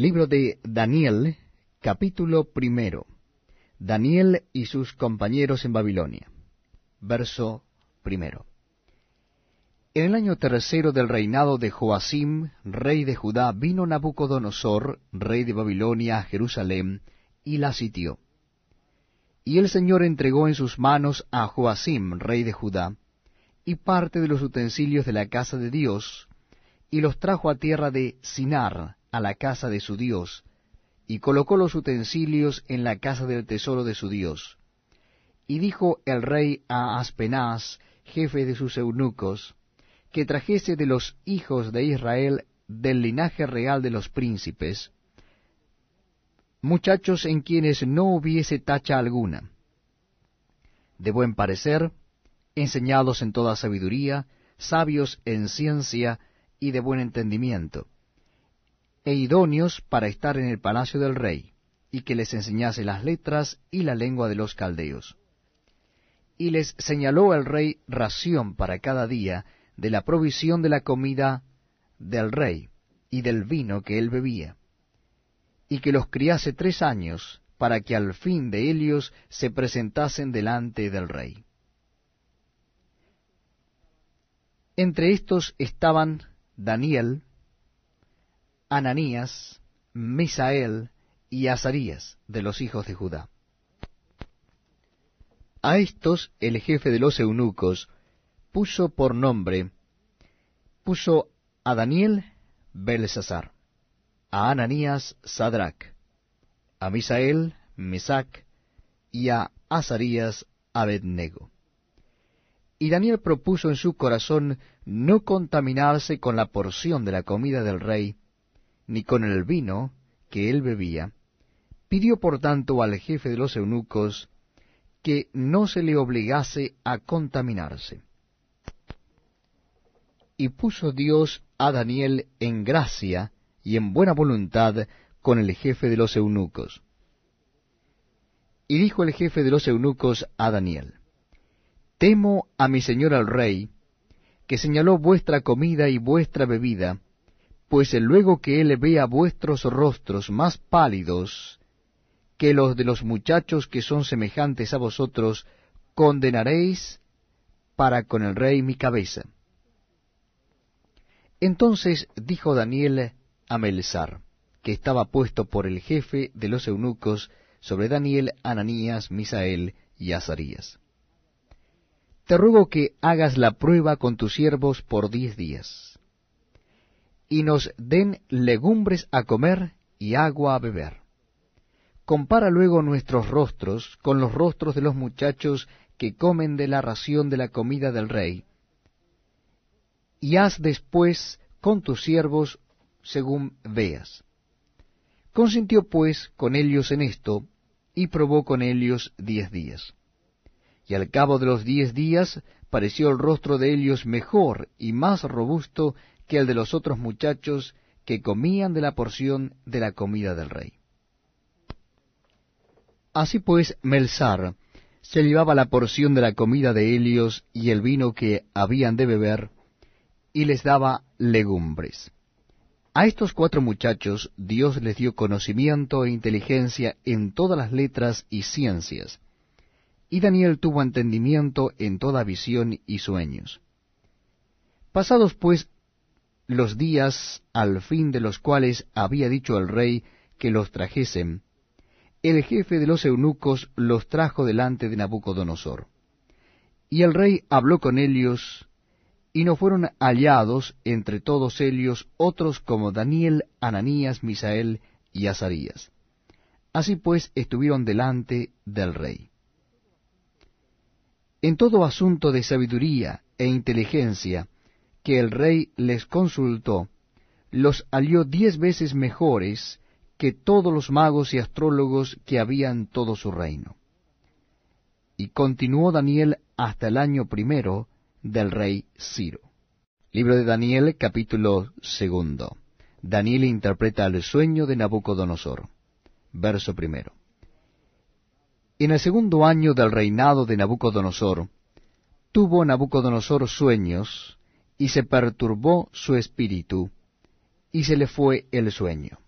Libro de Daniel, capítulo primero. Daniel y sus compañeros en Babilonia. Verso primero. En el año tercero del reinado de Joacim, rey de Judá, vino Nabucodonosor, rey de Babilonia, a Jerusalén, y la sitió. Y el Señor entregó en sus manos a Joacim, rey de Judá, y parte de los utensilios de la casa de Dios, y los trajo a tierra de Sinar, a la casa de su Dios, y colocó los utensilios en la casa del tesoro de su Dios. Y dijo el rey a Aspenaz, jefe de sus eunucos, que trajese de los hijos de Israel del linaje real de los príncipes, muchachos en quienes no hubiese tacha alguna, de buen parecer, enseñados en toda sabiduría, sabios en ciencia y de buen entendimiento, e idóneos para estar en el palacio del rey, y que les enseñase las letras y la lengua de los caldeos. Y les señaló el rey ración para cada día de la provisión de la comida del rey y del vino que él bebía, y que los criase tres años, para que al fin de ellos se presentasen delante del rey. Entre estos estaban Daniel, Ananías, Misael y Azarías, de los hijos de Judá. A estos el jefe de los eunucos puso por nombre, puso a Daniel Belsasar, a Ananías Sadrach, a Misael Mesac y a Azarías Abednego. Y Daniel propuso en su corazón no contaminarse con la porción de la comida del rey, ni con el vino que él bebía, pidió por tanto al jefe de los eunucos que no se le obligase a contaminarse. Y puso Dios a Daniel en gracia y en buena voluntad con el jefe de los eunucos. Y dijo el jefe de los eunucos a Daniel, Temo a mi señor el rey, que señaló vuestra comida y vuestra bebida, pues luego que él vea vuestros rostros más pálidos que los de los muchachos que son semejantes a vosotros, condenaréis para con el rey mi cabeza. Entonces dijo Daniel a Melzar, que estaba puesto por el jefe de los eunucos sobre Daniel, Ananías, Misael y Azarías. Te ruego que hagas la prueba con tus siervos por diez días y nos den legumbres a comer y agua a beber. Compara luego nuestros rostros con los rostros de los muchachos que comen de la ración de la comida del rey, y haz después con tus siervos según veas. Consintió pues con ellos en esto, y probó con ellos diez días. Y al cabo de los diez días pareció el rostro de ellos mejor y más robusto que el de los otros muchachos que comían de la porción de la comida del rey. Así pues, Melzar se llevaba la porción de la comida de Helios y el vino que habían de beber, y les daba legumbres. A estos cuatro muchachos Dios les dio conocimiento e inteligencia en todas las letras y ciencias, y Daniel tuvo entendimiento en toda visión y sueños. Pasados pues los días al fin de los cuales había dicho el rey que los trajesen, el jefe de los eunucos los trajo delante de Nabucodonosor. Y el rey habló con ellos, y no fueron hallados entre todos ellos otros como Daniel, Ananías, Misael y Azarías. Así pues estuvieron delante del rey. En todo asunto de sabiduría e inteligencia, que el rey les consultó, los halló diez veces mejores que todos los magos y astrólogos que había en todo su reino. Y continuó Daniel hasta el año primero del rey Ciro. Libro de Daniel, capítulo segundo. Daniel interpreta el sueño de Nabucodonosor. Verso primero. En el segundo año del reinado de Nabucodonosor, tuvo Nabucodonosor sueños, y se perturbó su espíritu, y se le fue el sueño.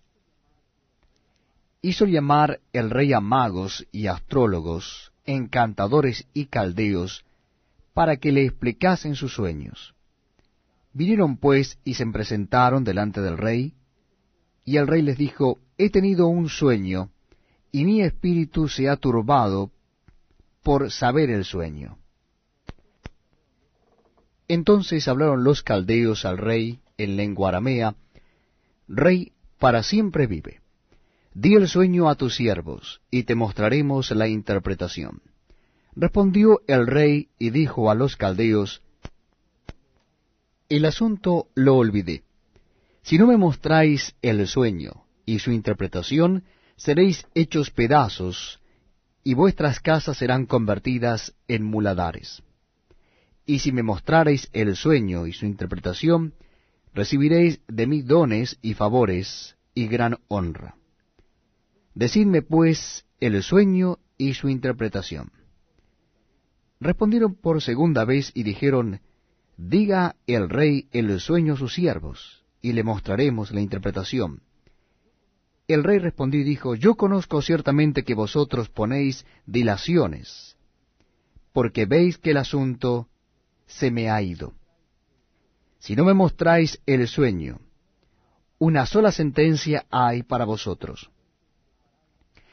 hizo llamar el rey a magos y astrólogos, encantadores y caldeos, para que le explicasen sus sueños. Vinieron pues y se presentaron delante del rey, y el rey les dijo, He tenido un sueño, y mi espíritu se ha turbado por saber el sueño. Entonces hablaron los caldeos al rey en lengua aramea, Rey, para siempre vive. Di el sueño a tus siervos, y te mostraremos la interpretación. Respondió el rey y dijo a los caldeos, El asunto lo olvidé. Si no me mostráis el sueño y su interpretación, seréis hechos pedazos, y vuestras casas serán convertidas en muladares. Y si me mostrareis el sueño y su interpretación, recibiréis de mí dones y favores y gran honra. Decidme pues el sueño y su interpretación. Respondieron por segunda vez y dijeron, Diga el rey el sueño a sus siervos, y le mostraremos la interpretación. El rey respondió y dijo, Yo conozco ciertamente que vosotros ponéis dilaciones, porque veis que el asunto se me ha ido. Si no me mostráis el sueño, una sola sentencia hay para vosotros.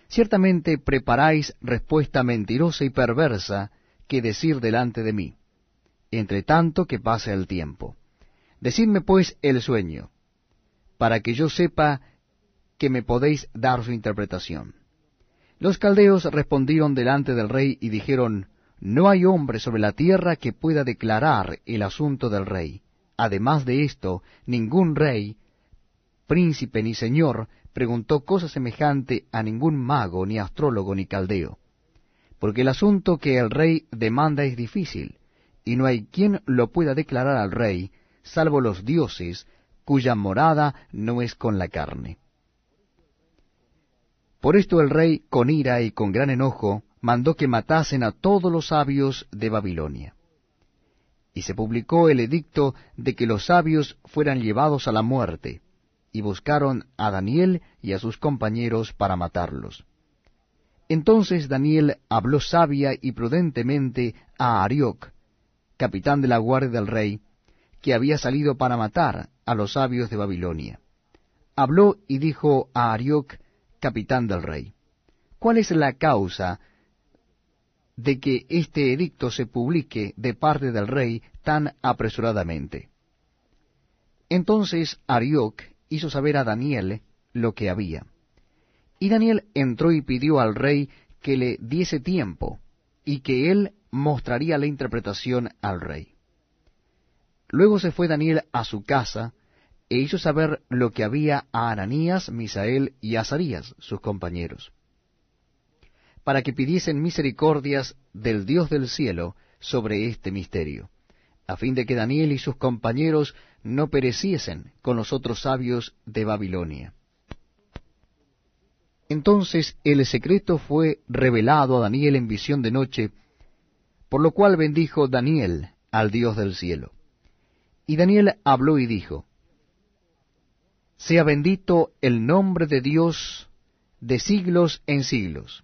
Ciertamente preparáis respuesta mentirosa y perversa que decir delante de mí, entre tanto que pase el tiempo. Decidme pues el sueño, para que yo sepa que me podéis dar su interpretación. Los caldeos respondieron delante del rey y dijeron, No hay hombre sobre la tierra que pueda declarar el asunto del rey. Además de esto, ningún rey, príncipe ni señor preguntó cosa semejante a ningún mago, ni astrólogo, ni caldeo. Porque el asunto que el rey demanda es difícil, y no hay quien lo pueda declarar al rey, salvo los dioses, cuya morada no es con la carne. Por esto el rey, con ira y con gran enojo, mandó que matasen a todos los sabios de Babilonia. Y se publicó el edicto de que los sabios fueran llevados a la muerte, y buscaron a Daniel y a sus compañeros para matarlos. Entonces Daniel habló sabia y prudentemente a Arioc, capitán de la guardia del rey, que había salido para matar a los sabios de Babilonia. Habló y dijo a Arioc, capitán del rey, ¿cuál es la causa de que este edicto se publique de parte del rey tan apresuradamente? Entonces Arioc hizo saber a Daniel lo que había. Y Daniel entró y pidió al rey que le diese tiempo, y que él mostraría la interpretación al rey. Luego se fue Daniel a su casa, e hizo saber lo que había a Ananías, Misael y Azarías, sus compañeros, para que pidiesen misericordias del Dios del cielo sobre este misterio, a fin de que Daniel y sus compañeros no pereciesen con los otros sabios de Babilonia. Entonces el secreto fue revelado a Daniel en visión de noche, por lo cual bendijo Daniel al Dios del cielo. Y Daniel habló y dijo, sea bendito el nombre de Dios de siglos en siglos,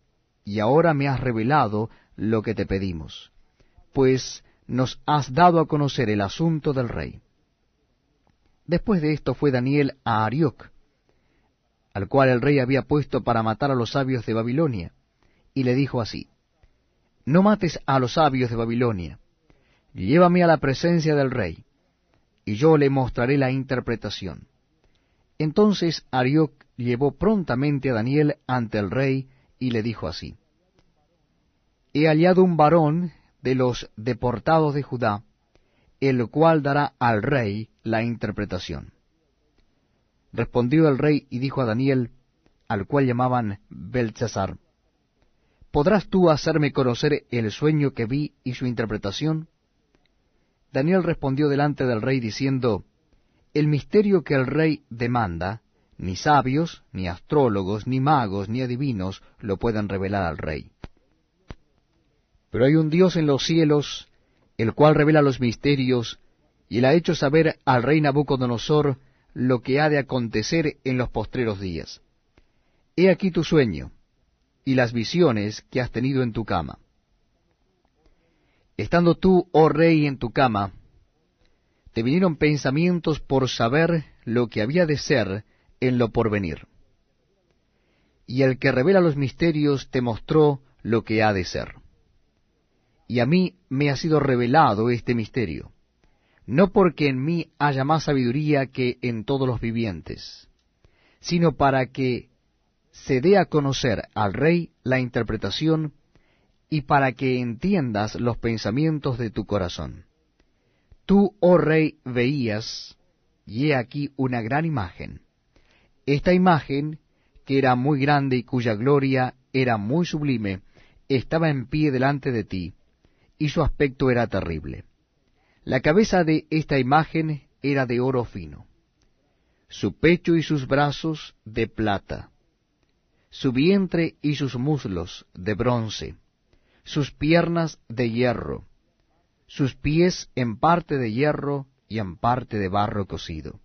y ahora me has revelado lo que te pedimos, pues nos has dado a conocer el asunto del rey. Después de esto fue Daniel a Arioc, al cual el rey había puesto para matar a los sabios de Babilonia, y le dijo así, No mates a los sabios de Babilonia, llévame a la presencia del rey, y yo le mostraré la interpretación. Entonces Arioc llevó prontamente a Daniel ante el rey y le dijo así, He hallado un varón de los deportados de Judá, el cual dará al rey la interpretación. Respondió el rey y dijo a Daniel, al cual llamaban Belchazar, ¿podrás tú hacerme conocer el sueño que vi y su interpretación? Daniel respondió delante del rey diciendo, El misterio que el rey demanda, ni sabios, ni astrólogos, ni magos, ni adivinos lo pueden revelar al rey. Pero hay un Dios en los cielos, el cual revela los misterios, y él ha hecho saber al rey Nabucodonosor lo que ha de acontecer en los postreros días. He aquí tu sueño, y las visiones que has tenido en tu cama. Estando tú, oh rey, en tu cama, te vinieron pensamientos por saber lo que había de ser en lo porvenir. Y el que revela los misterios te mostró lo que ha de ser. Y a mí me ha sido revelado este misterio, no porque en mí haya más sabiduría que en todos los vivientes, sino para que se dé a conocer al rey la interpretación y para que entiendas los pensamientos de tu corazón. Tú, oh rey, veías, y he aquí una gran imagen. Esta imagen, que era muy grande y cuya gloria era muy sublime, estaba en pie delante de ti, y su aspecto era terrible. La cabeza de esta imagen era de oro fino, su pecho y sus brazos de plata, su vientre y sus muslos de bronce, sus piernas de hierro, sus pies en parte de hierro y en parte de barro cocido.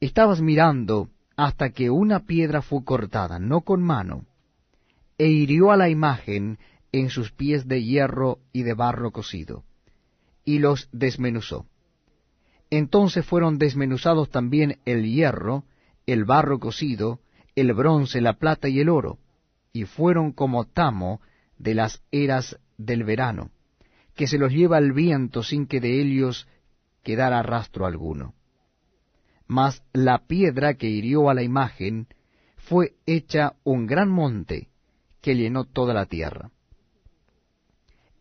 Estabas mirando hasta que una piedra fue cortada, no con mano, e hirió a la imagen en sus pies de hierro y de barro cocido, y los desmenuzó. Entonces fueron desmenuzados también el hierro, el barro cocido, el bronce, la plata y el oro, y fueron como tamo de las eras del verano, que se los lleva el viento sin que de ellos quedara rastro alguno mas la piedra que hirió a la imagen fue hecha un gran monte que llenó toda la tierra.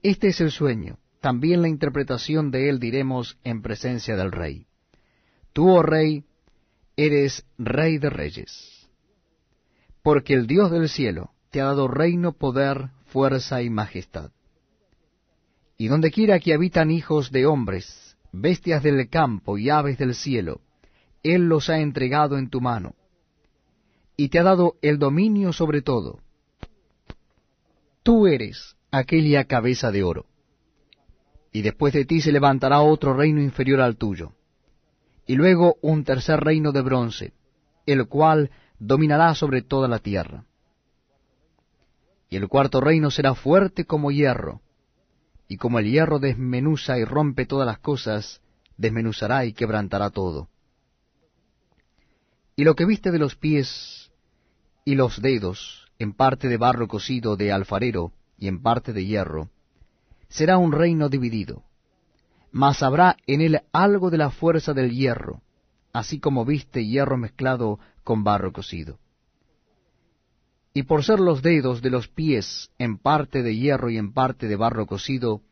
Este es el sueño, también la interpretación de él diremos en presencia del rey. Tú, oh rey, eres rey de reyes, porque el Dios del cielo te ha dado reino, poder, fuerza y majestad. Y donde quiera que habitan hijos de hombres, bestias del campo y aves del cielo, él los ha entregado en tu mano, y te ha dado el dominio sobre todo. Tú eres aquella cabeza de oro, y después de ti se levantará otro reino inferior al tuyo, y luego un tercer reino de bronce, el cual dominará sobre toda la tierra. Y el cuarto reino será fuerte como hierro, y como el hierro desmenuza y rompe todas las cosas, desmenuzará y quebrantará todo y lo que viste de los pies y los dedos, en parte de barro cocido de alfarero y en parte de hierro, será un reino dividido, mas habrá en él algo de la fuerza del hierro, así como viste hierro mezclado con barro cocido. Y por ser los dedos de los pies en parte de hierro y en parte de barro cocido,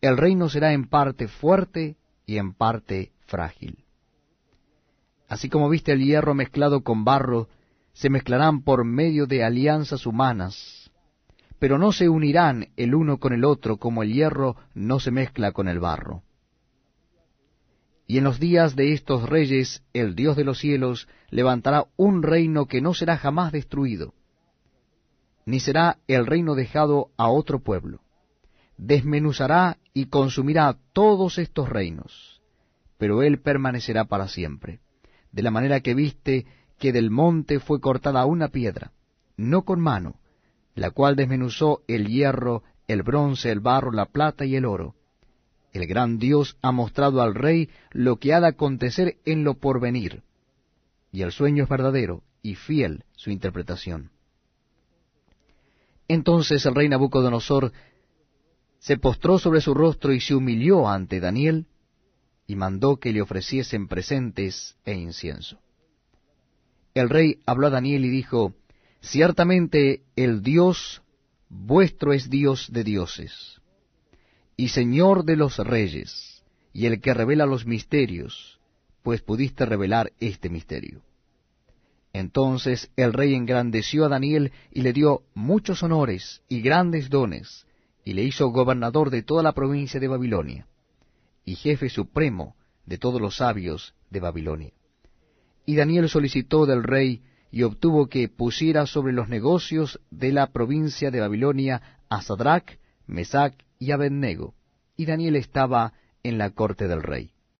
el reino será en parte fuerte y en parte frágil. Así como viste el hierro mezclado con barro, se mezclarán por medio de alianzas humanas, pero no se unirán el uno con el otro como el hierro no se mezcla con el barro. Y en los días de estos reyes el Dios de los cielos levantará un reino que no será jamás destruido, ni será el reino dejado a otro pueblo. Desmenuzará y consumirá todos estos reinos, pero él permanecerá para siempre de la manera que viste que del monte fue cortada una piedra, no con mano, la cual desmenuzó el hierro, el bronce, el barro, la plata y el oro. El gran Dios ha mostrado al rey lo que ha de acontecer en lo porvenir, y el sueño es verdadero y fiel su interpretación. Entonces el rey Nabucodonosor se postró sobre su rostro y se humilló ante Daniel, y mandó que le ofreciesen presentes e incienso. El rey habló a Daniel y dijo, Ciertamente el Dios vuestro es Dios de dioses, y Señor de los reyes, y el que revela los misterios, pues pudiste revelar este misterio. Entonces el rey engrandeció a Daniel y le dio muchos honores y grandes dones, y le hizo gobernador de toda la provincia de Babilonia, y jefe supremo de todos los sabios de Babilonia. Y Daniel solicitó del rey y obtuvo que pusiera sobre los negocios de la provincia de Babilonia a Sadrach, Mesach y Abednego, y Daniel estaba en la corte del rey.